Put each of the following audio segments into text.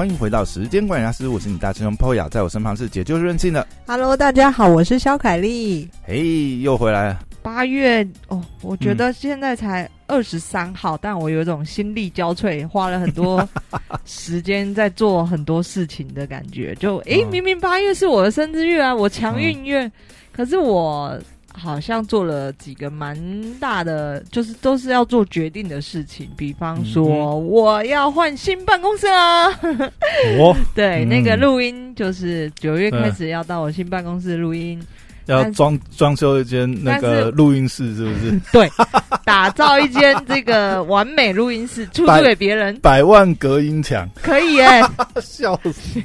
欢迎回到时间管理师，我是你大师兄 Poya，在我身旁是解救任性的。Hello，大家好，我是肖凯丽。嘿，又回来了。八月哦，我觉得现在才二十三号，但我有一种心力交瘁，花了很多时间在做很多事情的感觉。就诶，嗯明明八月是我的生日月啊，我强运月，可是我好像做了几个蛮大的，就是都是要做决定的事情。比方说，嗯我要换新办公室啦。哦，对，嗯那个录音就是九月开始要到我新办公室录音。要装装修一间那个录音室，是不是？对，打造一间这个完美录音室，出租给别人，百万隔音墙，可以耶，笑死！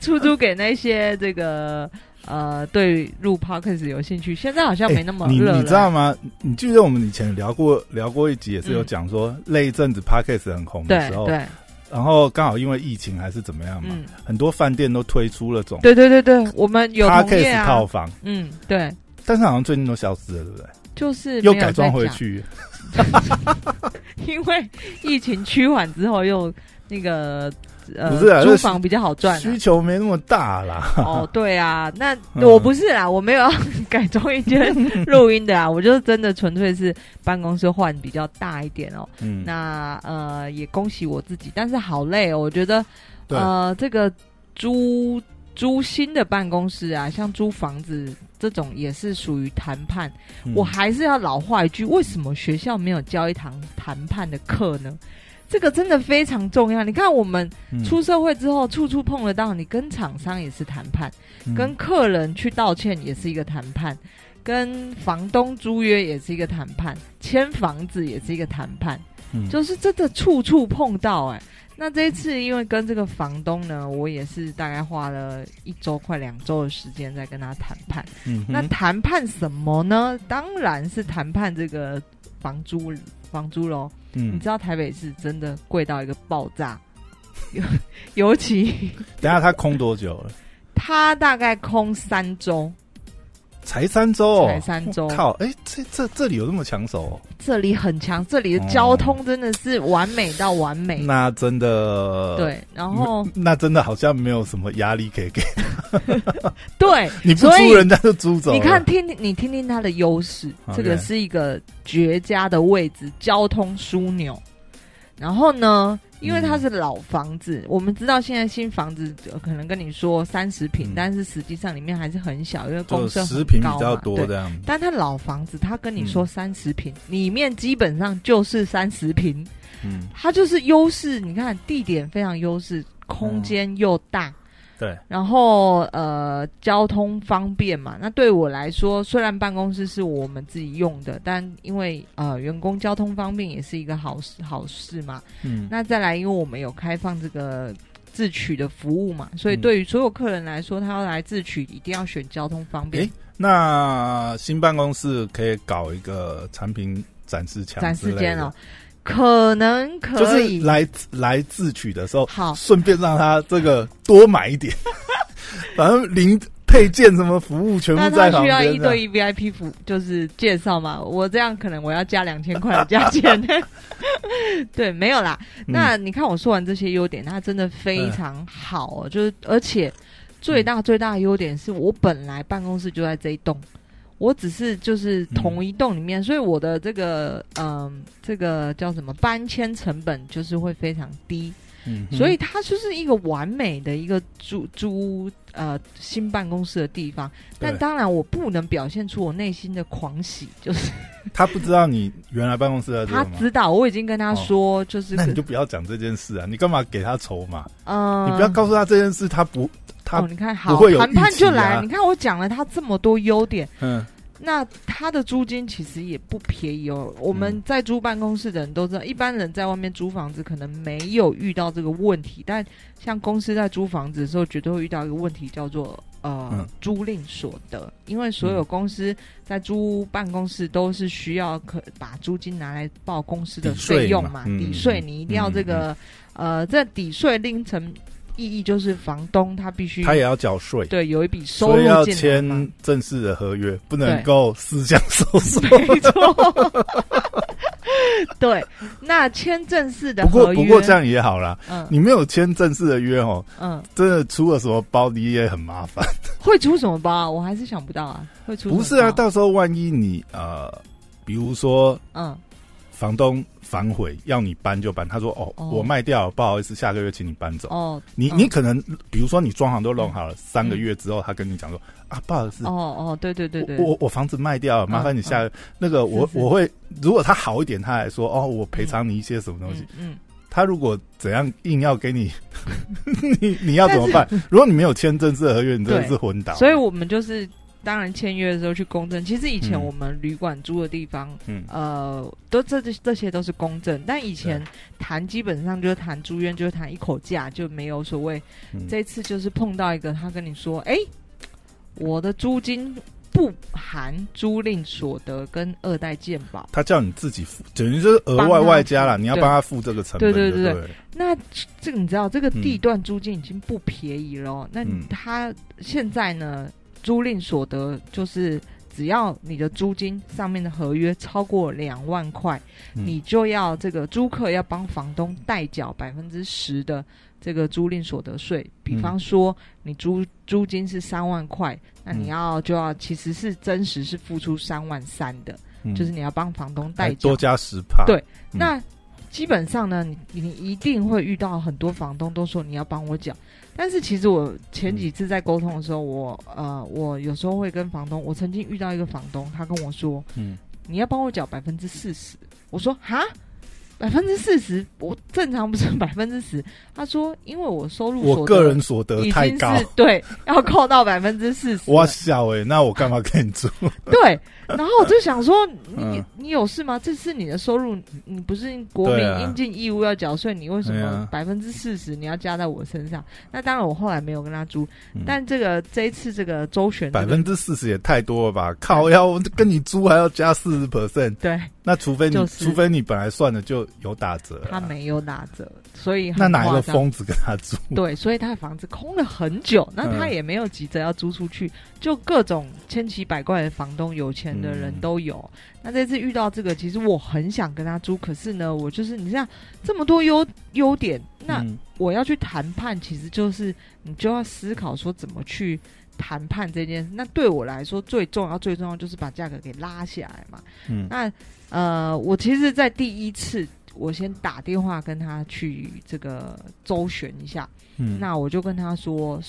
出租给那些这个呃对入 podcast 有兴趣。现在好像没那么你你知道吗？你记得我们以前聊过聊过一集，也是有嗯讲说，那一阵子 podcast 很红的时候，对对，然后刚好因为疫情还是怎么样嘛，嗯，很多饭店都推出了这种对对对对，我们有 podcast 套啊，房，嗯，对，但是好像最近都消失了，对不对？就是又改装，回去，因为疫情趋缓之后又那个。呃，不是啊租房比较好赚、啊，需求没那么大啦。哦，对啊，那嗯我不是啦，我没有要 改装一间录音的啊，我就是真的纯粹是办公室换比较大一点哦。嗯，那呃，也恭喜我自己，但是好累哦，我觉得对呃，这个租租新的办公室啊，像租房子这种也是属于谈判。嗯我还是要老话一句，为什么学校没有教一堂谈判的课呢？这个真的非常重要。你看，我们嗯出社会之后，处处碰得到，你跟厂商也是谈判。嗯跟客人去道歉也是一个谈判，跟房东租约也是一个谈判，签房子也是一个谈判，嗯就是真的处处碰到哎、那这一次因为跟这个房东呢，我也是大概花了一周快两周的时间在跟他谈判。嗯那谈判什么呢？当然是谈判这个房租房租喽。你嗯知，道台北市真的贵到一个爆炸，尤尤其等下他空多久了？它大概空三周。才三周哦，才三周靠！哎，这这这里有这么抢手哦？这里很强，这里的交通真的是完美到完美。那真的，对，然后那真的好像没有什么压力可以给 对，你，不租人家就租走。你看，听你听听它的优势这个是一个绝佳的位置，交通枢纽。然后呢，因为它是老房子，我们知道现在新房子呃可能跟你说三十平，嗯。但是实际上里面还是很小，因为公设很十平比高嘛较多对。这样。子。但它老房子，它跟你嗯。说三十平，里面基本上就是三十平，嗯，它就是优势。你看地点非常优势，空间又大，对，然后呃交通方便嘛。那对我来说，虽然办公室是我们自己用的，但因为呃员工交通方便也是一个好事好事嘛。嗯，那再来，因为我们有开放这个。自取的服务嘛，所以嗯对于所有客人来说，他要来自取，一定要选交通方便诶。那新办公室可以搞一个产品展示墙，展示间哦，，可能可以。就是来来自取的时候，好，顺便让他这个多买一点，反正零配件什么服务全部那在需要。一对一 VIP 服，就是介绍嘛？我这样可能我要加两千块的价钱。对，没有啦。嗯那你看我说完这些优点，它真的非常好哦，就是而且最大最大的优点是我本来办公室就在这一栋。我只是就是同一栋里面，所以我的这个嗯，这个叫什么搬迁成本就是会非常低。嗯所以它就是一个完美的一个租租呃新办公室的地方。但当然，我不能表现出我内心的狂喜，就是 他不知道你原来办公室在这他？知道，我已经跟他说，就是那你就不要讲这件事啊！你干嘛给他筹码？嗯，你不要告诉他这件事，他不，他哦，你看好不会有谈判就来，你看我讲了他这么多优点，嗯那他的租金其实也不便宜哦。我们嗯在租办公室的人都知道，一般人在外面租房子可能没有遇到这个问题，但像公司在租房子的时候，绝对会遇到一个问题，叫做呃、嗯租赁所得。因为所有公司在租办公室都是需要可把租金拿来报公司的费用嘛，抵税嗯你一定要这个、呃，这抵税另成意义就是房东他必须他也要缴税，对有一笔收所以要。签正式的合约，不能对够私相授受。没错，对，那签正式的不过合约，不过这样也好啦，嗯。你没有签正式的约哦，嗯，真的出了什么包你也很麻烦。会出什么包啊？我还是想不到啊，会出什么不是啊，到时候万一你呃，比如说嗯。房东反悔要你搬就搬，他说哦哦我卖掉，不好意思，下个月请你搬走。哦，你嗯你可能比如说你装潢都弄好了，三个月之后他跟你讲说啊，不好意思哦，哦，对对对对，我我我房子卖掉了，麻烦你下那个我我会，如果他好一点，他还说哦，我赔偿你一些什么东西。嗯他如果怎样硬要给你，你你要怎么办？如果你没有签正式合约，你真的是昏倒。嗯，所以我们就是。当然，签约的时候去公证。其实以前嗯我们旅馆租的地方，嗯呃，都这这这些都是公证。但以前谈基本上就是谈租约，就是谈一口价，就没有所谓。嗯这次就是碰到一个，他跟你说：“哎、我的租金不含租赁所得跟二代健保。他叫你自己付，等于就是额外外加了，你要帮他付这个成本，对对对对对，那这个你知道，这个地段租金已经不便宜了哦、那嗯他现在呢，租赁所得就是只要你的租金上面的合约超过两万块，嗯。你就要这个租客要帮房东代缴百分之十的这个租赁所得税。比方说，你租租金是三万块，那你嗯要就要其实是真实是付出三万三的，嗯。就是你要帮房东代缴。多加十帕，对嗯。那基本上呢，你你一定会遇到很多房东都说你要帮我缴，但是其实我前几次在沟通的时候，我呃，我有时候会跟房东，我曾经遇到一个房东，他跟我说嗯，你要帮我缴百分之四十，我说哈。百分之四十，我正常不是 百分之十。他说，因为我收入我个人所得太高，是对，要扣到百分之四十。哇笑哎，那我干嘛跟你住？对，然后我就想说，你、嗯你有事吗？这是你的收入，你不是国民应尽义务要缴税，你为什么百分之四十你要加在我身上？那当然，我后来没有跟他租，嗯但这个这一次这个周旋、这个，百分之四十也太多了吧？靠，要跟你租还要加四十 percent，对那除非你，就是除非你本来算的就有打折啊，他没有打折，所以很那哪一个疯子跟他租？对，所以他的房子空了很久，那他嗯也没有急着要租出去，就各种千奇百怪的房东，有钱的人嗯都有。那这次遇到这个，其实我很想跟他租，可是呢，我就是你这样这么多优优点，那嗯我要去谈判，其实就是你就要思考说怎么去谈判这件事。那对我来说，最重要最重要就是把价格给拉下来嘛。嗯那呃，我其实，在第一次，我先打电话跟他去这个周旋一下。嗯，那我就跟他说，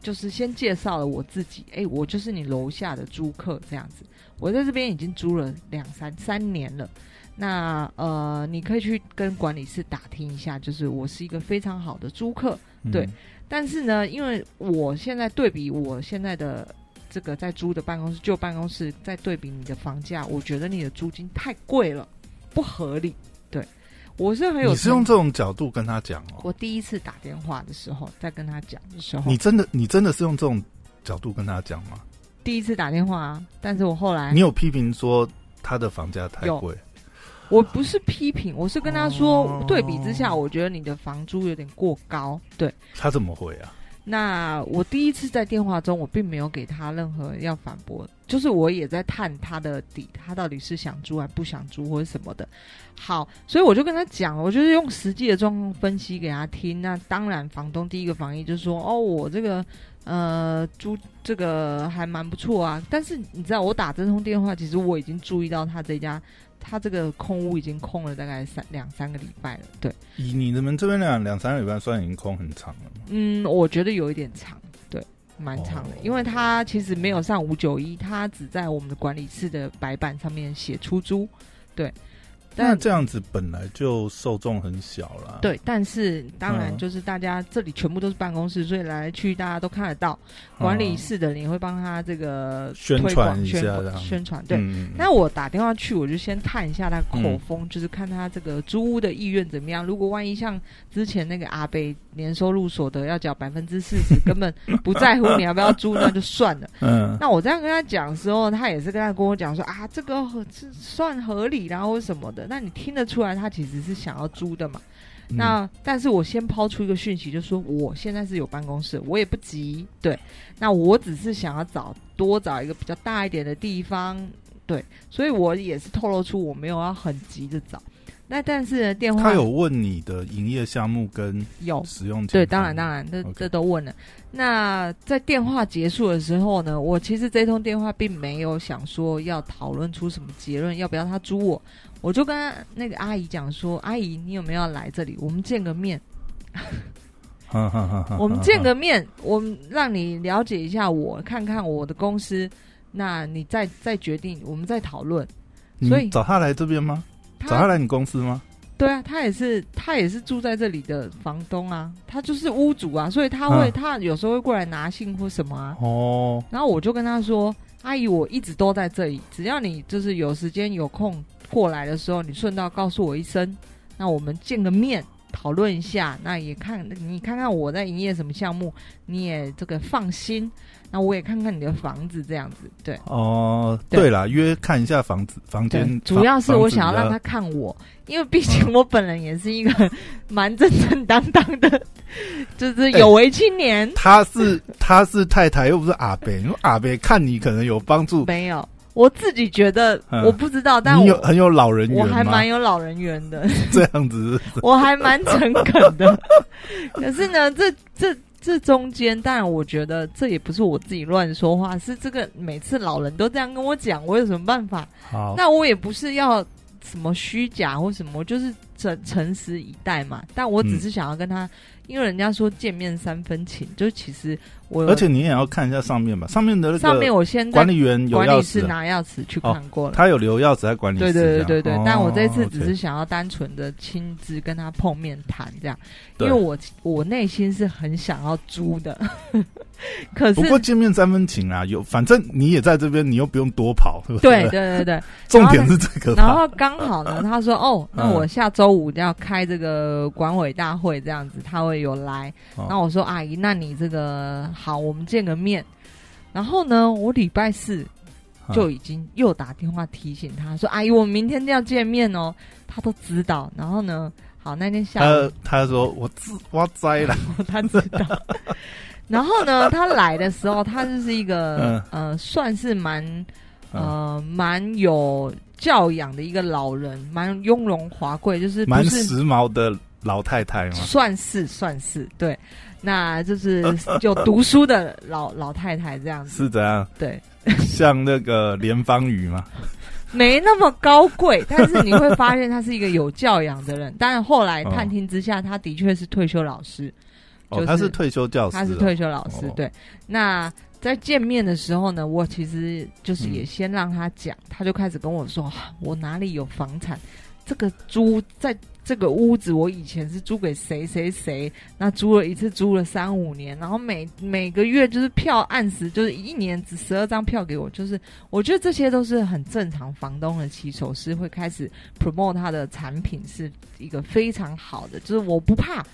就是先介绍了我自己，哎、我就是你楼下的租客这样子。我在这边已经租了两三三年了。那呃，你可以去跟管理室打听一下，就是我是一个非常好的租客。对嗯但是呢，因为我现在对比我现在的这个在租的办公室旧办公室，在对比你的房价，我觉得你的租金太贵了，不合理。对我是很有，你是用这种角度跟他讲哦？我第一次打电话的时候，在跟他讲的时候，你真的你真的是用这种角度跟他讲吗？第一次打电话啊，但是我后来你有批评说他的房价太有贵？我不是批评，我是跟他说，哦对比之下，我觉得你的房租有点过高。对，他怎么会啊？那我第一次在电话中，我并没有给他任何要反驳，就是我也在探他的底，他到底是想租还不想租或者什么的。好，所以我就跟他讲，我就是用实际的状况分析给他听。那当然，房东第一个反应就是说，哦，我这个呃租这个还蛮不错啊。但是你知道，我打这通电话，其实我已经注意到他这家。他这个空屋已经空了大概三两三个礼拜了，对，以你们这边两两三个礼拜算已经空很长了吗？嗯，我觉得有一点长，对，蛮长的，哦。因为他其实没有上五九一，他只在我们的管理室的白板上面写出租，对，那但这样子本来就受众很小啦。，对，但是当然嗯。就是大家这里全部都是办公室，所以来来去大家都看得到，管理室的人也会帮他这个嗯宣推广传一下宣宣传，对。嗯，那我打电话去，我就先探一下他口嗯风，就是看他这个租屋的意愿怎么样。如果万一像之前那个阿贝年收入所得要缴百分之四十，根本不在乎你要不要租，那就算了。嗯那我这样跟他讲的时候，他也是跟他跟我讲说啊，这个合是算合理然后什么的。那你听得出来，他其实是想要租的嘛？嗯那但是我先抛出一个讯息，就是说我现在是有办公室，我也不急，对。那我只是想要找多找一个比较大一点的地方，对。所以我也是透露出我没有要很急着找。那但是呢电话他有问你的营业项目跟有使用对，当然当然，这这都问了。那在电话结束的时候呢，我其实这通电话并没有想说要讨论出什么结论，要不要他租我，我就跟那个阿姨讲说：“阿姨，你有没有要来这里？我们见个面，我们见个面，我们让你了解一下我，看看我的公司，那你再再决定，我们再讨论。”所以找他来这边吗？找他他来你公司吗？对啊，他也是他也是住在这里的房东啊，他就是屋主啊，所以他会、嗯他有时候会过来拿信或什么啊。哦，然后我就跟他说：“阿姨，我一直都在这里，只要你就是有时间有空过来的时候，你顺道告诉我一声，那我们见个面讨论一下。那也看你看看我在营业什么项目，你也这个放心。那我也看看你的房子这样子，对哦，对对啦，约看一下房子房间，，主要是我想要让他看我，因为毕竟我本人也是一个 蛮正正当当的，就是有为青年。他是他是太太，又不是阿北，因为阿北看你可能有帮助，没有，我自己觉得、嗯我不知道，但你有我很有老人缘我还蛮有老人缘的。这样子，我还蛮诚恳的。可是呢，这这这中间，当然我觉得这也不是我自己乱说话，是这个每次老人都这样跟我讲，我有什么办法？好，那我也不是要什么虚假或什么，我就是诚诚实以待嘛。但我只是想要跟他，因为人家说见面三分情，就是其实我而且你也要看一下上面吧，上面的那上面个我先管理员有钥管理室匙啊，拿钥匙去看过了。他有留钥匙在管理室对，对对对对，哦但我这次只是想要单纯的亲自跟他碰面谈这样，因为我我内心是很想要租的，可是不过见面三分情啊，有反正你也在这边，你又不用多跑，对不对？对对对，重点是这个。然后刚好呢，他说哦，那嗯。我下周五要开这个管委大会这样子，他会有来，哦。那我说阿姨，那你这个好，我们见个面，然后呢，我礼拜四嗯就已经又打电话提醒他说：“阿姨，我们明天要见面哦。”他都知道。然后呢，好那天下午他他说我自我栽了，他知道。然后呢，他来的时候，他就是一个、呃，算是蛮呃蛮有教养的一个老人，蛮雍容华贵，就是不蛮时髦的老太太嘛。算是算是对，那就是 有读书的老老太太这样子。是怎样？对，像那个连芳宇嘛？没那么高贵，但是你会发现他是一个有教养的人。但后来探听之下，他的确是退休老师，哦，就是他是退休教师哦，他是退休老师。哦对，那在见面的时候呢，我其实就是嗯也先让他讲，他就开始跟我说，啊我哪里有房产，这个租在这个屋子，我以前是租给谁谁谁，那租了一次租了三五年，然后每每个月就是票按时，就是一年只十二张票给我，就是我觉得这些都是很正常，房东的骑手是会开始 promote 他的产品是一个非常好的，就是我不怕。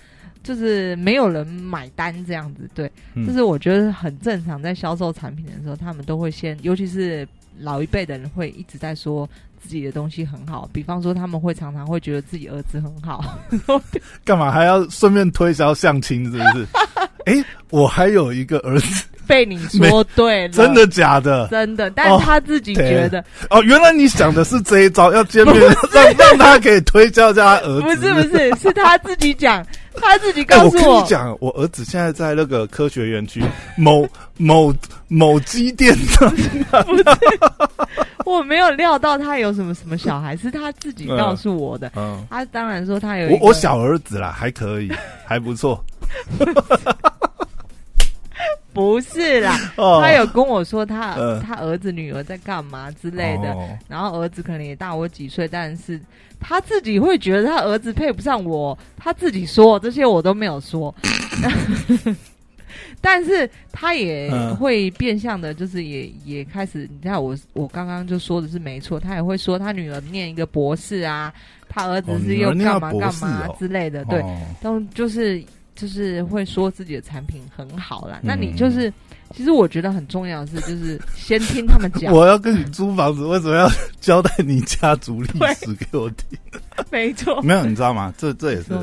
就是没有人买单这样子，对，嗯这是我觉得很正常。在销售产品的时候，他们都会先，尤其是老一辈的人会一直在说自己的东西很好，比方说他们会常常会觉得自己儿子很好，干嘛还要顺便推销相亲？是不是？哎，我还有一个儿子，被你说对了，真的假的？真的，但是他自己觉得、哦，原来你想的是这一招，要见面 让让他可以推销叫他儿子。不是不是，是他自己讲，他自己告诉我，你讲，我儿子现在在那个科学园区 某某某机电上，我没有料到他有什么什么小孩，是他自己告诉我的。嗯，他当然说他有我我小儿子啦，还可以，还不错。不是啦，哦，他有跟我说他、嗯。他儿子女儿在干嘛之类的，哦。然后儿子可能也大我几岁，但是他自己会觉得他儿子配不上我，他自己说这些我都没有说，但是他也嗯会变相的，就是也也开始，你看我我刚刚就说的是没错，他也会说他女儿念一个博士啊，他儿子哦是又干嘛干嘛之类的，对，哦。都就是就是会说自己的产品很好啦。嗯那你就是，其实我觉得很重要的是，就是先听他们讲，我要跟你租房子，为什么要交代你家族历史给我听？没错，没有，你知道吗？这这也是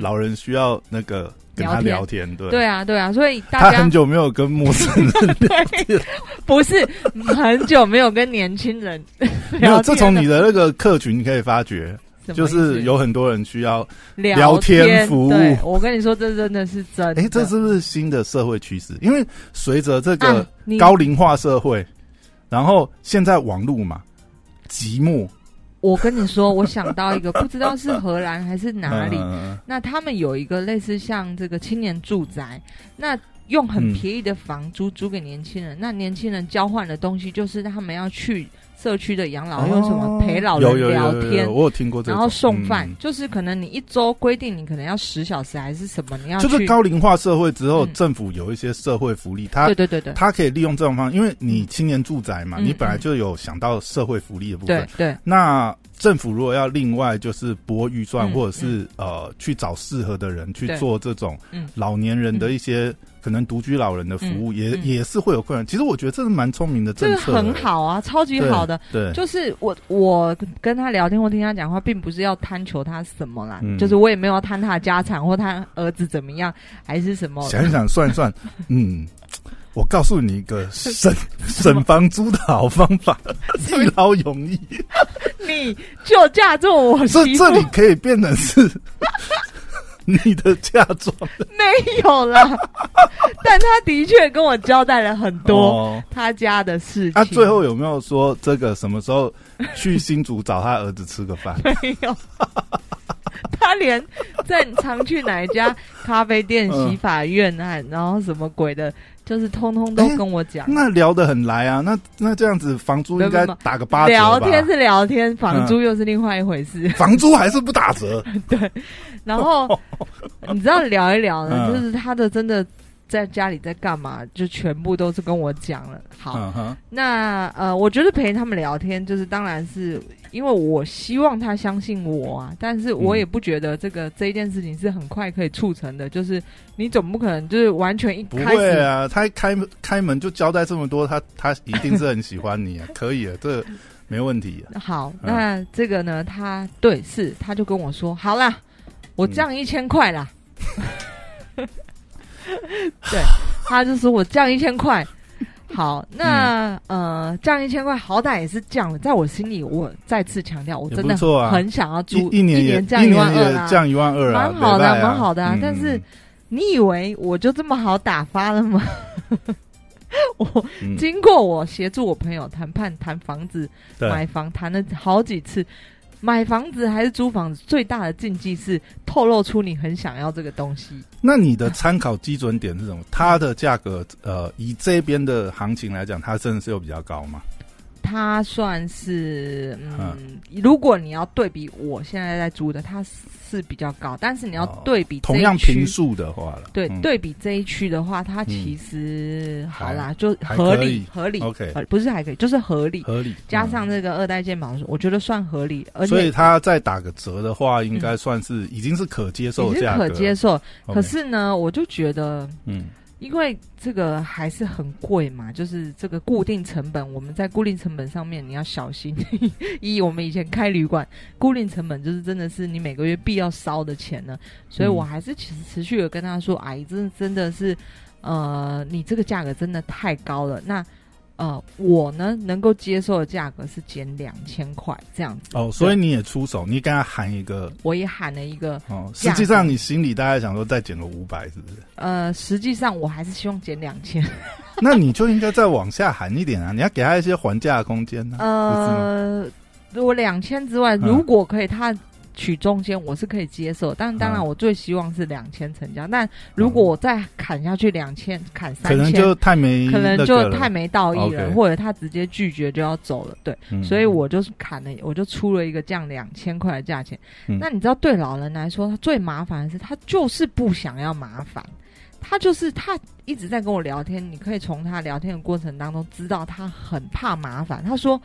老人需要那个跟他聊聊天，对。对啊，对啊，所以大家他很久没有跟陌生人对，不是很久没有跟年轻人 没有，聊天了这从你的那个客群你可以发觉，就是有很多人需要聊聊天服务。对，我跟你说，这真的是真的。哎，这是不是新的社会趋势？因为随着这个高龄化社会，然后现在网络嘛，寂寞。我跟你说，我想到一个，不知道是荷兰还是哪里，嗯。那他们有一个类似像这个青年住宅，那用很嗯。便宜的房租租给年轻人，那年轻人交换的东西就是他们要去社区的养老用什么陪老人聊天。我有听过这种，然后送饭，嗯。就是可能你一周规定你可能要十小时还是什么，你要就是高龄化社会之后，嗯。政府有一些社会福利，它对对对对。它可以利用这种方式，因为你青年住宅嘛，嗯你本来就有想到社会福利的部分。对。对。那政府如果要另外就是拨预算，嗯或者是呃去找适合的人去做这种嗯。老年人的一些可能独居老人的服务，也嗯。也是会有困难。其实我觉得这是蛮聪明的这个很好啊，超级好的。对，就是我我跟他聊天或听他讲话，并不是要贪求他什么啦，嗯。就是我也没有要贪他的家产或他儿子怎么样，还是什么。想一想算一算，嗯。我告诉你一个 省省房租的好方法，一劳永逸。你就嫁做我这媳妇这里可以变成是你的嫁妆没有啦，但他的确跟我交代了很多哦他家的事情。他、最后有没有说这个什么时候去新竹找他儿子吃个饭？没有。他连在常去哪一家咖啡店、嗯洗发院啊，然后什么鬼的，就是通通都跟我讲。那聊得很来啊，那那这样子房租应该打个八折吧？聊天是聊天，房租又是另外一回事。房租还是不打折？对然后 你知道聊一聊呢，嗯就是他的真的在家里在干嘛，就全部都是跟我讲了。好，嗯，那呃，我觉得陪他们聊天，就是当然是因为我希望他相信我啊，但是我嗯也不觉得这个、这一件事情是很快可以促成的，就是你总不可能就是完全一不开始。会啊，他一开开门就交代这么多，他他一定是很喜欢你啊，可以啊，这没问题、啊。好，嗯那这个呢？他对是，他就跟我说，好啦，我降一千块啦。对，他就说我降一千块。好，那、呃，降一千块，好歹也是降了。在我心里，我再次强调，我真的很想要租一一年也降一万二啦，降一万二啊，蛮好的蛮好的但是你以为我就这么好打发了吗？我嗯。经过我协助我朋友谈判谈房子买房谈了好几次，买房子还是租房子，最大的禁忌是透露出你很想要这个东西。那你的参考基准点是什么？它的价格，呃，以这边的行情来讲，它真的是有比较高吗？它算是嗯，如果你要对比我现在在租的，它是比较高，但是你要哦对比这同样区平数的话了，对、嗯。对比这一区的话，它其实、好啦，就合理合理，OK。呃不是还可以，就是合理。合理，加上这个二代健保，我觉得算合理，而且，所以且它再打个折的话，应该算是已经是可接受也是的价格，可接受。可是呢，我就觉得，嗯，因为这个还是很贵嘛，就是这个固定成本，我们在固定成本上面你要小心。以我们以前开旅馆，固定成本就是真的是你每个月必要烧的钱呢，所以我还是其实持续的跟他说，哎，真的真的是，呃，你这个价格真的太高了。那呃，我呢能够接受的价格是减两千块这样子。哦，所以你也出手，你跟他喊一个我也喊了一个，哦，实际上你心里大概想说再减个五百，是不是？呃，实际上我还是希望减两千。那你就应该再往下喊一点啊！你要给他一些还价的空间呢？呃，如果两千之外，嗯如果可以，他取中间我是可以接受，但当然嗯我最希望是两千成交。但如果我再砍下去两千，砍三千，可能就太没可能就太没道义了，或者他直接拒绝就要走了。对，嗯所以我就是砍了，我就出了一个降两千块的价钱。嗯那你知道，对老人来说，他最麻烦的是，他就是不想要麻烦。他就是他一直在跟我聊天，你可以从他聊天的过程当中知道他很怕麻烦。他说：“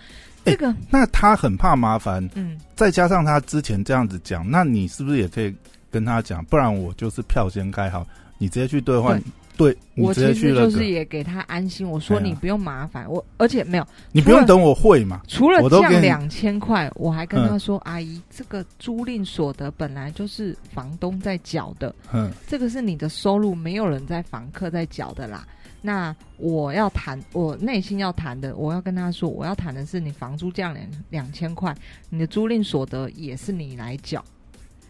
这个，那他很怕麻烦，嗯，再加上他之前这样子讲，那你是不是也可以跟他讲？不然我就是票先开好，你直接去兑换，对我其实就是也给他安心。我说你不用麻烦我，而且没有你不用等我会嘛。除了降两千块，我还跟他说：阿姨，这个租赁所得本来就是房东在缴的，嗯，这个是你的收入，没有人在房客在缴的啦。那我要谈，我内心要谈的，我要跟他说，我要谈的是你房租降两两千块，你的租赁所得也是你来缴。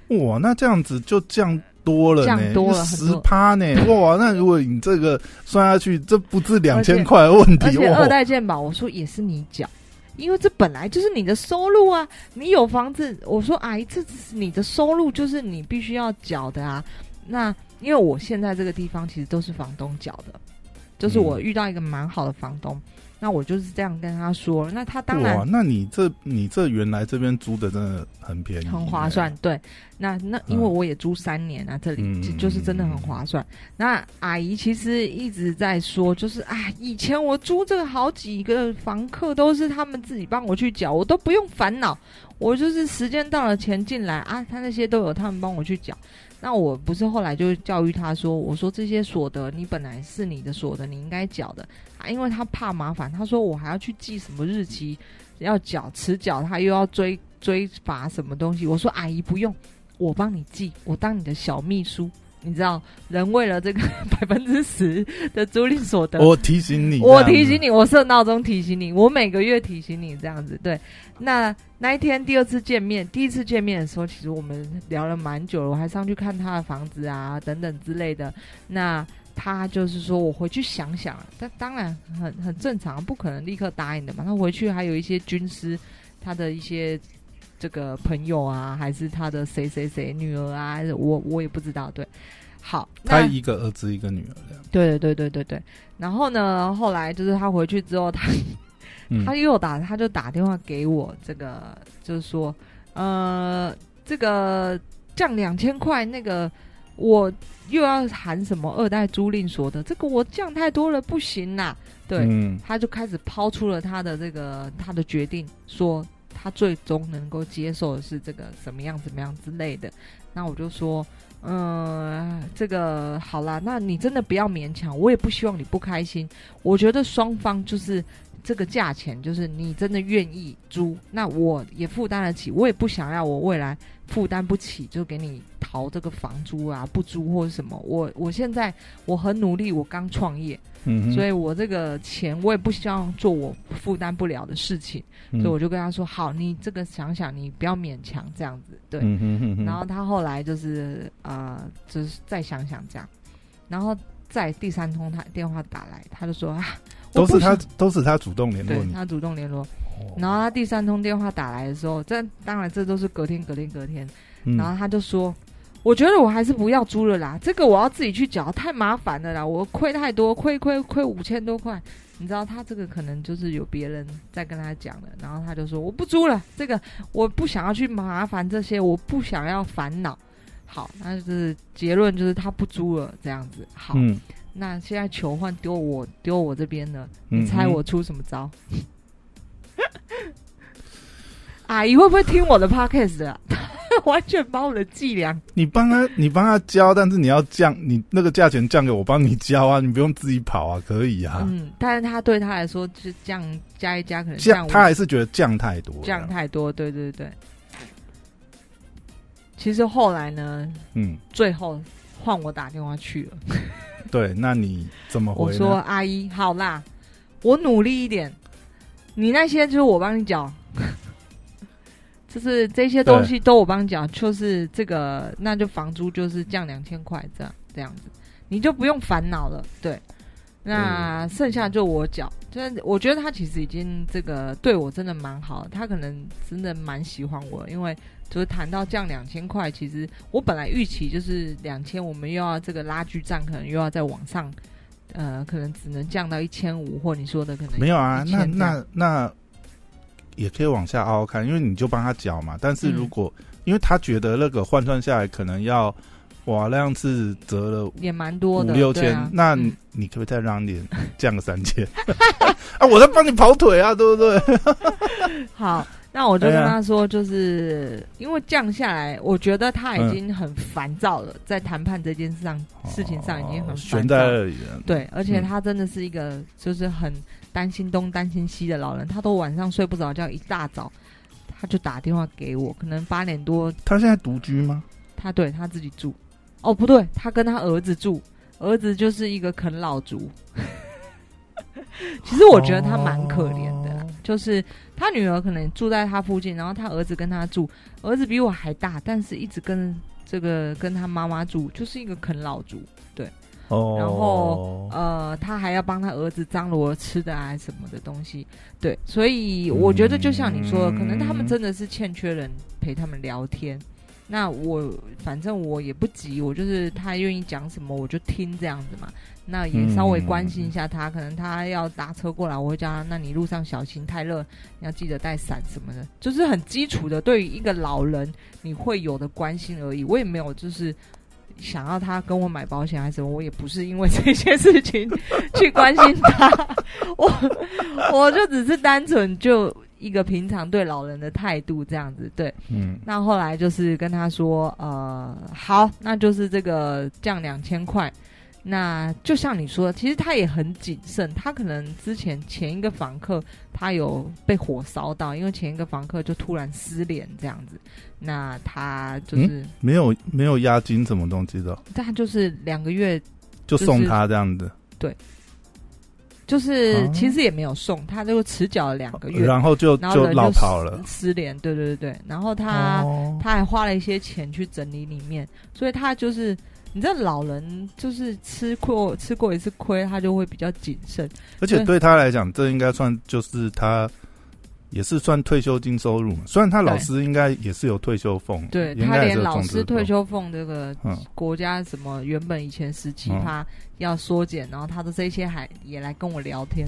哇，那这样子就降多了呢，十趴呢。哇，那如果你这个算下去，这不是两千块的问题而且二。代健保，我说也是你缴，因为这本来就是你的收入啊。你有房子，我说阿姨，这你的收入，就是你必须要缴的啊。那因为我现在这个地方其实都是房东缴的，就是我嗯遇到一个蛮好的房东，那我就是这样跟他说，那他当然哇，那你这你这原来这边租的真的很便宜，很划算，。对。那那因为我也租三年啊，这里嗯就就是真的很划算。那阿姨其实一直在说，就是啊，以前我租这个好几个房客都是他们自己帮我去缴，我都不用烦恼，我就是时间到了钱进来啊，他那些都有他们帮我去缴。那我不是后来就教育他说，我说这些所得你本来是你的所得，你应该缴的，因为他怕麻烦，他说我还要去记什么日期要缴，迟缴他又要追追罚什么东西。我说阿姨不用，我帮你记，我当你的小秘书。你知道，人为了这个 百分之十的租赁所得，我提醒你，我提醒你，我设闹钟提醒你，我每个月提醒你这样子。对，那那一天第二次见面，第一次见面的时候，其实我们聊了蛮久了，我还上去看他的房子啊，等等之类的。那他就是说我回去想想啊，但当然很很正常，不可能立刻答应的嘛。他回去还有一些军师，他的一些。这个朋友啊，还是他的谁谁谁女儿啊，还是我我也不知道。对，好，他一个儿子一个女儿这样。对对对对对对。然后呢，后来就是他回去之后，他嗯他又打，他就打电话给我，这个就是说，呃，这个降两千块，那个我又要含什么二代租赁所的，这个我降太多了，不行啦。对，嗯他就开始抛出了他的这个他的决定，说他最终能够接受的是这个怎么样怎么样之类的。那我就说，嗯、这个好啦，那你真的不要勉强，我也不希望你不开心。我觉得双方就是这个价钱，就是你真的愿意租，那我也负担得起，我也不想要我未来负担不起就给你逃这个房租啊，不租或者什么。我我现在我很努力，我刚创业。嗯，所以我这个钱我也不希望做我负担不了的事情，嗯所以我就跟他说：“好，你这个想想，你不要勉强这样子。”对，嗯哼哼哼然后他后来就是呃，就是再想想这样，然后在第三通他电话打来，他就说：“啊，我都是他都是他主动联络你，对他主动联络。”哦然后他第三通电话打来的时候，这当然这都是隔天、隔天、隔天，嗯然后他就说：“我觉得我还是不要租了啦，这个我要自己去缴，太麻烦了啦，我亏太多，亏亏亏五千多块。你知道他这个可能就是有别人在跟他讲的，然后他就说我不租了，这个我不想要去麻烦这些，我不想要烦恼。好，那就是结论就是他不租了这样子。好，嗯，那现在求换丢我丢我这边呢，嗯你猜我出什么招？阿姨会不会听我的 podcast 啊？完全把我的伎俩你帮他你帮他交，但是你要降你那个价钱降给我帮你交啊，你不用自己跑啊，可以啊。嗯，但是他对他来说，就是降加一加，可能降降他还是觉得降太多，降太多，对对对。其实后来呢，嗯，最后换我打电话去了。对，那你怎么回？我说阿姨，好啦，我努力一点，你那些就是我帮你缴，就是这些东西都我帮你缴，就是这个，那就房租就是降两千块这样这样子，你就不用烦恼了。对，那剩下就我缴。就是我觉得他其实已经这个对我真的蛮好的，他可能真的蛮喜欢我，因为就是谈到降两千块，其实我本来预期就是两千，我们又要这个拉锯战，可能又要再往上，呃，可能只能降到一千五，或你说的可能没有啊，那那那也可以往下凹凹看，因为你就帮他缴嘛。但是如嗯果、因为他觉得那个换算下来可能要哇那样子折了也蛮多五的，六千，那你可不可以再让点降个三千 啊？我在帮你跑腿啊，对不对？好，那我就跟他说，就是因为降下来，我觉得他已经很烦躁了，在谈判这件事上事情上已经很烦躁。了。对，而且嗯他真的是一个就是很担心东担心西的老人，他都晚上睡不着觉，一大早他就打电话给我，可能八点多，他现在独居吗？他对他自己住，哦不对，他跟他儿子住，儿子就是一个啃老族，其实我觉得他蛮可怜的，哦就是他女儿可能住在他附近，然后他儿子跟他住，儿子比我还大，但是一直跟这个跟他妈妈住，就是一个啃老族。哦，然后呃，他还要帮他儿子张罗吃的啊什么的东西，对，所以我觉得就像你说的，可能他们真的是欠缺人陪他们聊天。那我反正我也不急，我就是他愿意讲什么我就听这样子嘛。那也稍微关心一下他，可能他要搭车过来，我会叫他，那你路上小心，太热，要记得带伞什么的，就是很基础的对于一个老人你会有的关心而已。我也没有就是。想要他跟我买保险还是什么，我也不是因为这些事情去关心他，我 我就只是单纯就一个平常对老人的态度这样子。对，嗯那后来就是跟他说，呃，好，那就是这个降两千块。那就像你说的，其实他也很谨慎，他可能之前前一个房客他有被火烧到，因为前一个房客就突然失联这样子，那他就是、没有没有押金什么东西的，他就是两个月就送他这样子，对。就是哦。其实也没有送，他就迟缴了两个月，然后就就落然后人就跑了。失失联，对对对对，然后他、哦。他还花了一些钱去整理里面，所以他就是你知道老人就是吃过吃过一次亏，他就会比较谨慎，而且对他来讲，这应该算就是他也是算退休金收入嘛。虽然他老师应该也是有退休俸，对他连老师退休俸这个嗯。国家什么原本以前十七趴要缩减，然后他的这些还也来跟我聊天，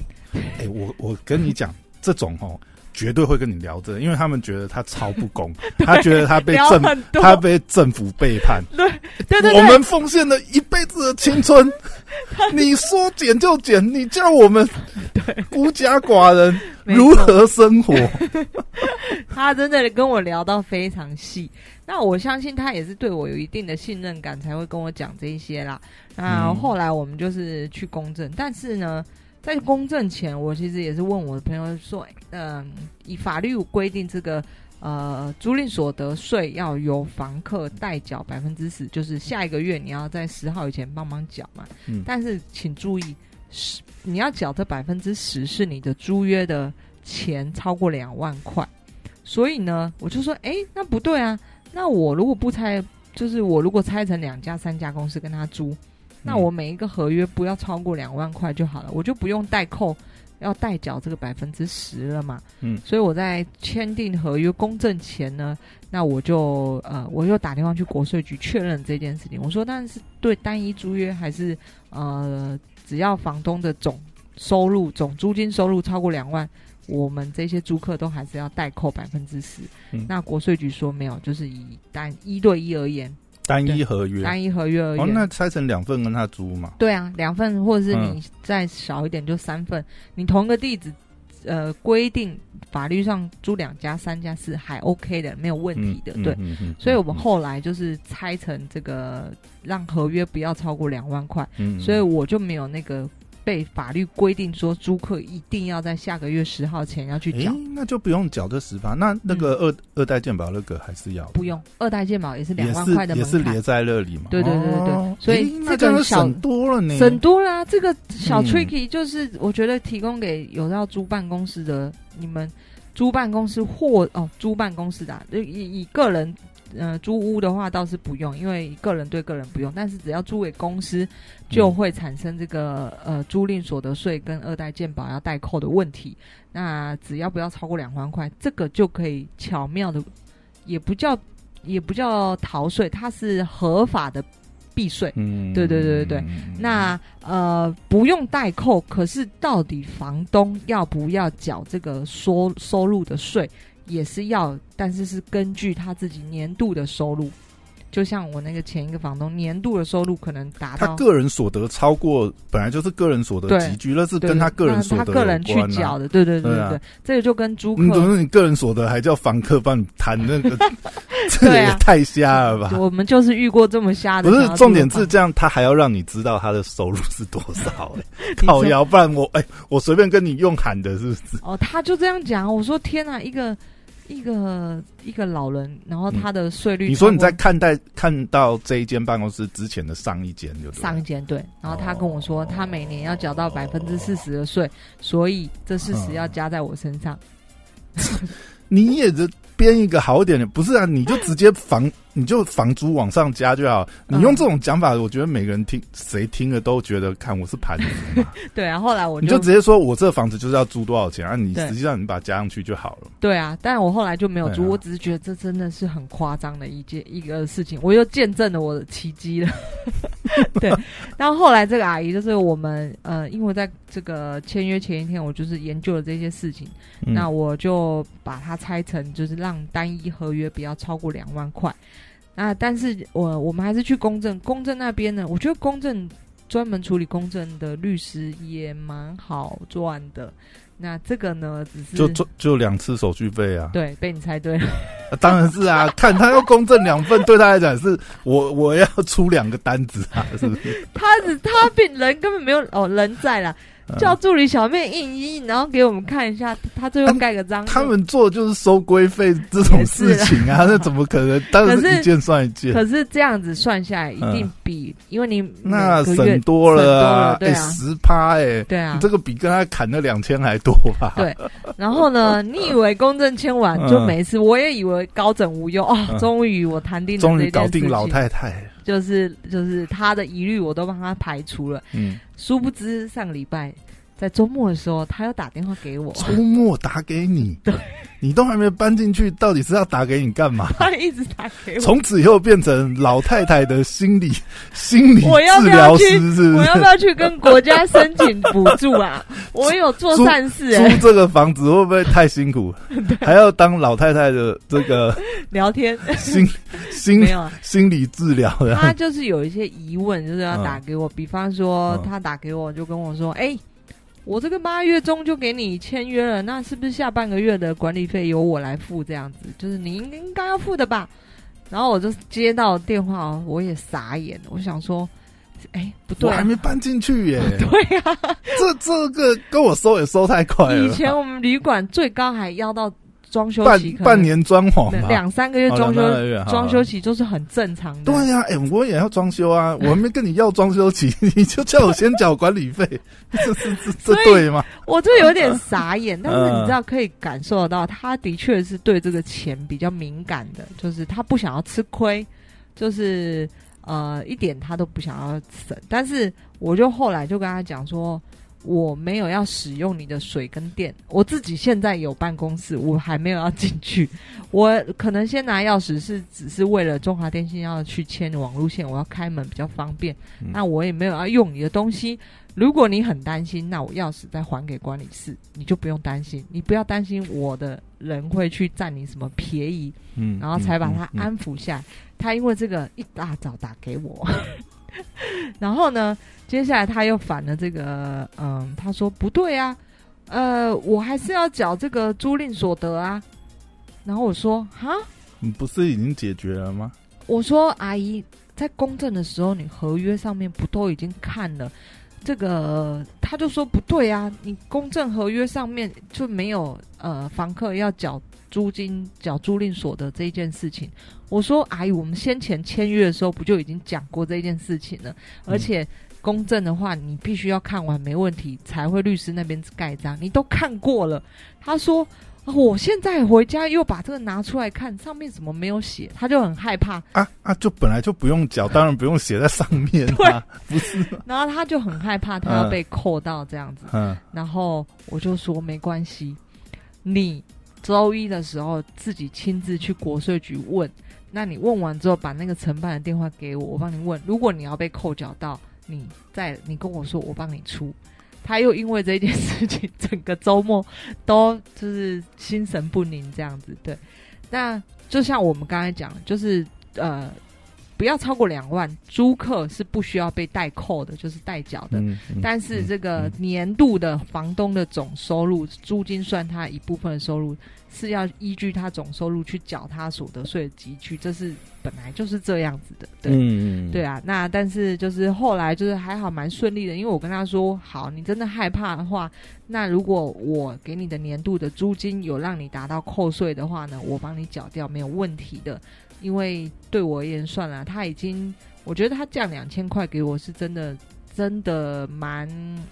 哎、我我跟你讲，这种哦，绝对会跟你聊这个，因为他们觉得他超不公，他觉得他被政，他被政府背叛。对对对，我们奉献了一辈子的青春，你说减就减，你叫我们 孤家寡人如何生活？他真的跟我聊到非常细，那我相信他也是对我有一定的信任感，才会跟我讲这一些啦。那嗯后来我们就是去公证，但是呢，在公证前，我其实也是问我的朋友说，嗯、以法律规定这个。呃，租赁所得税要由房客代缴百分之十，就是下一个月你要在十号以前帮忙缴嘛。嗯但是请注意，十你要缴这百分之十是你的租约的钱超过两万块。所以呢，我就说，哎，那不对啊。那我如果不拆，就是我如果拆成两家、三家公司跟他租，那我每一个合约不要超过两万块就好了，我就不用代扣，要代缴这个百分之十了嘛。嗯所以我在签订合约公证前呢，那我就呃，我又打电话去国税局确认这件事情。我说，但是对单一租约还是呃，只要房东的总收入、总租金收入超过两万。我们这些租客都还是要代扣百分之十。嗯那国税局说没有，就是以单一对一而言，单一合约。单一合约而哦，那拆成两份跟他租嘛？对啊，两份或者是嗯。你再少一点就三份，你同一个地址，呃，规定法律上租两家、三家是还 OK 的，没有问题的，嗯对。所以我们后来就是拆成这个，让合约不要超过两万块，嗯。所以我就没有那个被法律规定说租客一定要在下个月十号前要去诶缴，，那就不用缴这十趴。那那个二二代健保那个还是要，不用二代健保也是两万块的也是列，在那里嘛。对对对对对哦所以这个省多了呢。省多啦、这个小嗯 tricky 就是我觉得提供给有要租办公室的你们，租办公室或哦租办公室的、啊，以以个人呃租屋的话倒是不用，因为个人对个人不用，但是只要租给公司，就嗯会产生这个呃租赁所得税跟二代健保要代扣的问题。那只要不要超过两万块，这个就可以巧妙的，也不叫也不叫逃税，它是合法的避税。嗯对对对对对那呃不用代扣，可是到底房东要不要缴这个收收入的税，也是要，但是是根据他自己年度的收入。就像我那个前一个房东年度的收入可能达到，他个人所得超过，本来就是个人所得对集聚，那是跟他个人所得他个人去缴的，对对对对这个就跟租客你怎么你个人所得还叫房客帮你谈那个？这也太瞎了吧！我们就是遇过这么瞎的，不是重点是这样，他还要让你知道他的收入是多少、欸，你说靠腰，不然我哎、我随便跟你用喊的，是不是？哦，他就这样讲，我说天哪，一个一个一个老人，然后他的税率，你说你在看待看到这一间办公室之前的上一间就对了上一间对，然后他跟我说，哦他每年要缴到百分之四十的税，所以这四十嗯要加在我身上。你也是编一个好一点的，不是啊？你就直接房，你就房租往上加就好。你用这种讲法，我觉得每个人听谁听了都觉得看我是盘子嘛。对啊，后来我你就直接说我这个房子就是要租多少钱啊？你实际上你把它加上去就好了。对啊，但我后来就没有租，啊我只是觉得这真的是很夸张的一件一个事情，我又见证了我的奇迹了。对，然后后来这个阿姨就是我们呃，因为在这个签约前一天，我就是研究了这些事情，嗯那我就把它拆成就是让单一合约不要超过两万块。那但是我我们还是去公证，公证那边呢，我觉得公证专门处理公证的律师也蛮好赚的。那这个呢，只是就就就两次手续费啊。对，被你猜对了。啊当然是啊，看他要公证两份，对他来讲是我我要出两个单子啊，是不是？他只他病人根本没有哦，人在啦，嗯叫助理小妹印一印，然后给我们看一下，他最后盖个章。他们做的就是收规费这种事情啊，那怎么可能？当然是是一件算一件。可是这样子算下来，一定比、因为你那省多了啊，对啊，十趴哎，对啊你，这个比跟他砍那两千还多吧？对然后呢，你以为公证签完就没事，我也以为高枕无忧哦，嗯终于我谈定了终于搞定老太太。就是就是他的疑虑我都帮他排除了，嗯，殊不知上个礼拜在周末的时候，他又打电话给我，周末打给你，你都还没搬进去，到底是要打给你干嘛？他一直打给我。从此以后变成老太太的心理 心理治疗师，是不是我要不？要去跟国家申请补助啊？我有做善事哎、租这个房子会不会太辛苦？还要当老太太的这个聊天心心没有啊，心理治疗的？他就是有一些疑问，就是要打给我。比方说嗯，他打给我就跟我说：“哎、我这个八月中就给你签约了，那是不是下半个月的管理费由我来付？这样子，就是你应应该要付的吧？”然后我就接到电话哦，我也傻眼，我想说：“哎、不对、啊。我还没搬进去耶，对呀、这这个跟我收也收太快了以。前我们旅馆最高还要到装修半期，半年装潢吧，两三个月哦装修装修期都是很正常的。对呀、哎、我也要装修啊！我还没跟你要装修期，你就叫我先缴管理费，这是这这对吗？我就有点傻眼，但是嗯你知道可以感受得到，他的确是对这个钱比较敏感的，就是他不想要吃亏，就是呃一点他都不想要省。但是我就后来就跟他讲说。我没有要使用你的水跟电，我自己现在有办公室，我还没有要进去。我可能先拿钥匙是只是为了中华电信要去牵网路线，我要开门比较方便。嗯那我也没有要用你的东西。如果你很担心，那我钥匙再还给管理室，你就不用担心。你不要担心我的人会去占你什么便宜，嗯然后才把他安抚下来。他因为这个一大早打给我，然后呢，接下来他又反了这个，嗯，他说不对啊，呃，我还是要缴这个租赁所得啊。然后我说哈，你不是已经解决了吗？我说阿姨，在公证的时候，你合约上面不都已经看了？这个他就说不对啊，你公证合约上面就没有呃房客要缴租金、缴租赁所得这一件事情。我说阿姨，我们先前签约的时候不就已经讲过这件事情了？而且公证的话，你必须要看完没问题才会律师那边盖章，你都看过了。他说。啊我现在回家又把这个拿出来看，上面怎么没有写？他就很害怕，啊啊，就本来就不用缴，当然不用写在上面啊，不是？然后他就很害怕，他要被扣到这样子。嗯然后我就说没关系，你周一的时候自己亲自去国税局问，那你问完之后把那个承办的电话给我，我帮你问。如果你要被扣缴到，你再你跟我说，我帮你出。他又因为这件事情，整个周末都就是心神不宁这样子。对，那就像我们刚才讲，就是呃。不要超过两万，租客是不需要被代扣的，就是代缴的。嗯，嗯但是这个嗯年度的房东的总收入，租金算他一部分的收入，是要依据他总收入去缴他所得税的集去，这是本来就是这样子的。对，嗯，对啊，那但是就是后来就是还好蛮顺利的，因为我跟他说，好，你真的害怕的话，那如果我给你的年度的租金有让你达到扣税的话呢，我帮你缴掉没有问题的，因为对我而言算了，他已经，我觉得他降两千块给我是真的。真的蛮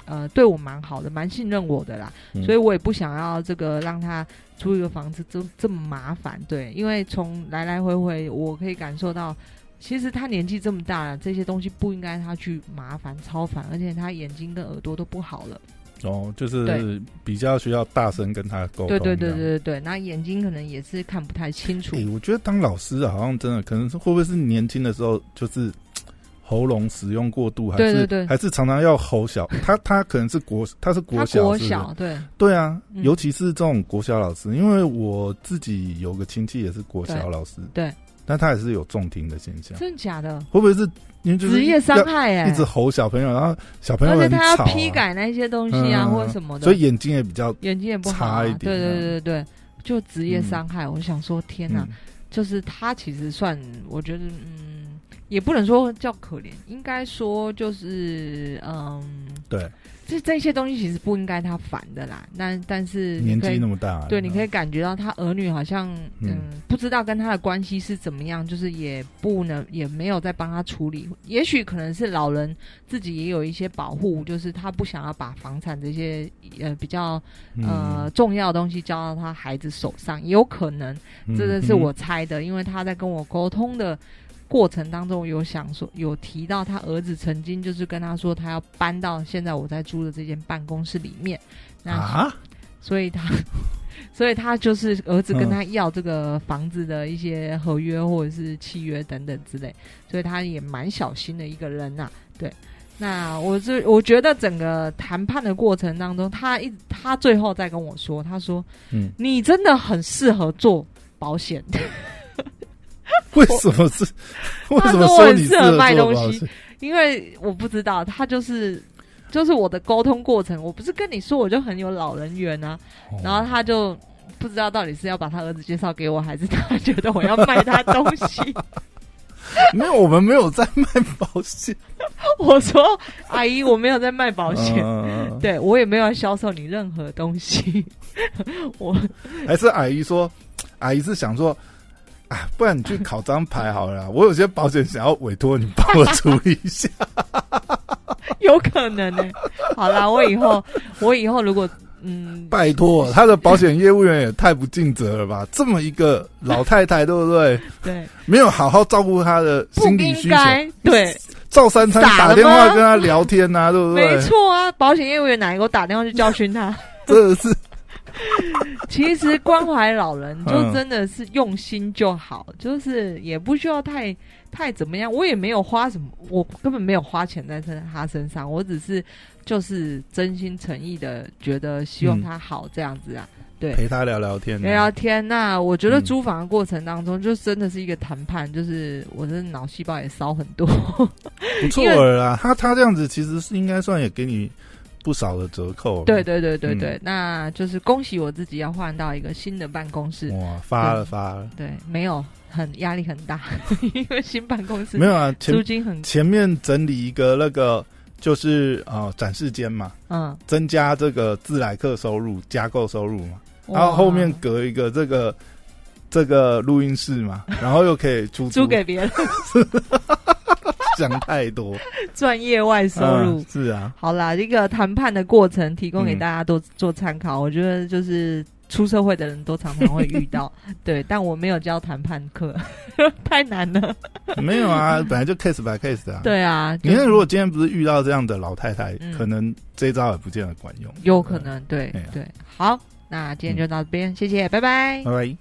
呃，对我蛮好的，蛮信任我的啦，嗯所以我也不想要这个让他租一个房子这这么麻烦，对，因为从来来回回，我可以感受到，其实他年纪这么大了，这些东西不应该他去麻烦超烦，而且他眼睛跟耳朵都不好了。哦，就是比较需要大声跟他沟通。对对对对对对，那眼睛可能也是看不太清楚诶、。我觉得当老师好像真的可能是会不会是年轻的时候就是喉咙使用过度，还是对对对还是常常要吼小？他他可能是国他是国小，是是国小，对对啊，嗯尤其是这种国小老师，因为我自己有个亲戚也是国小老师，对，但他也是有重听的现象，真的假的？会不会是因为就是职业伤害哎、一直吼小朋友，然后小朋友很而且他要批改那些东西啊，嗯或者什么的，所以眼睛也比较眼睛也不好、啊。差一点对对啊对对对，就职业伤害。我想说，天哪！嗯就是他其实算，我觉得，嗯，也不能说叫可怜，应该说就是，嗯，对这这些东西其实不应该他烦的啦。但但是年纪那么大，对，你可以感觉到他儿女好像，嗯，嗯不知道跟他的关系是怎么样，就是也不能，也没有在帮他处理。也许可能是老人自己也有一些保护，就是他不想要把房产这些呃比较呃嗯重要的东西交到他孩子手上，也有可能。嗯这个是我猜的，因为他在跟我沟通的过程当中，有想说有提到他儿子曾经就是跟他说，他要搬到现在我在租的这间办公室里面，那、啊，所以他。所以他就是儿子跟他要这个房子的一些合约或者是契约等等之类，所以他也蛮小心的一个人呐、对，那我是我觉得整个谈判的过程当中，他一他最后再跟我说，他说嗯，你真的很适合做保险。为什么是？为什么他说我很适合卖东西因为我不知道，他就是就是我的沟通过程，我不是跟你说我就很有老人缘啊，哦然后他就不知道到底是要把他儿子介绍给我，还是他觉得我要卖他东西。没有，我们没有在卖保险 我说阿姨，我没有在卖保险，嗯对我也没有要销售你任何东西。我还是阿姨说，阿姨是想说，啊，不然你去考张牌好了，我有些保险想要委托你帮我处理一下。有可能呢、好啦，我以后 我以后如果嗯，拜托，他的保险业务员也太不尽责了吧？这么一个老太太，对不对？对，没有好好照顾她的心理需求，该对。照三餐打电话跟她聊天呐、对不对？没错啊，保险业务员哪一个打电话去教训他？真的是 其实关怀老人就嗯真的是用心就好，就是也不需要太太怎么样。我也没有花什么，我根本没有花钱在身他身上，我只是就是真心诚意的觉得希望他好这样子啊。对，陪他聊聊天、聊聊天。那我觉得嗯租房的过程当中，就真的是一个谈判，就是我的脑细胞也烧很多。不错 了啦。他他这样子其实是应该算也给你不少的折扣。对对对对对，嗯那就是恭喜我自己要换到一个新的办公室。哇，发了发了，对，没有很压力很大，因为新办公室没有啊？前租金很前面整理一个那个就是啊、呃展示间嘛，嗯，增加这个自来客收入、加购收入嘛，然后后面隔一个这个这个录音室嘛，然后又可以出租 租给别人 想太多赚业外收入。嗯是啊，好啦，一个谈判的过程提供给嗯大家多做参考。我觉得就是出社会的人都常常会遇到，对，但我没有教谈判课，太难了。没有啊，本来就 case by case 的啊。，对啊，你看，如果今天不是遇到这样的老太太，嗯可能这一招也不见得管用。有可能，对对。好，那今天就到这边，谢谢，拜拜拜。拜。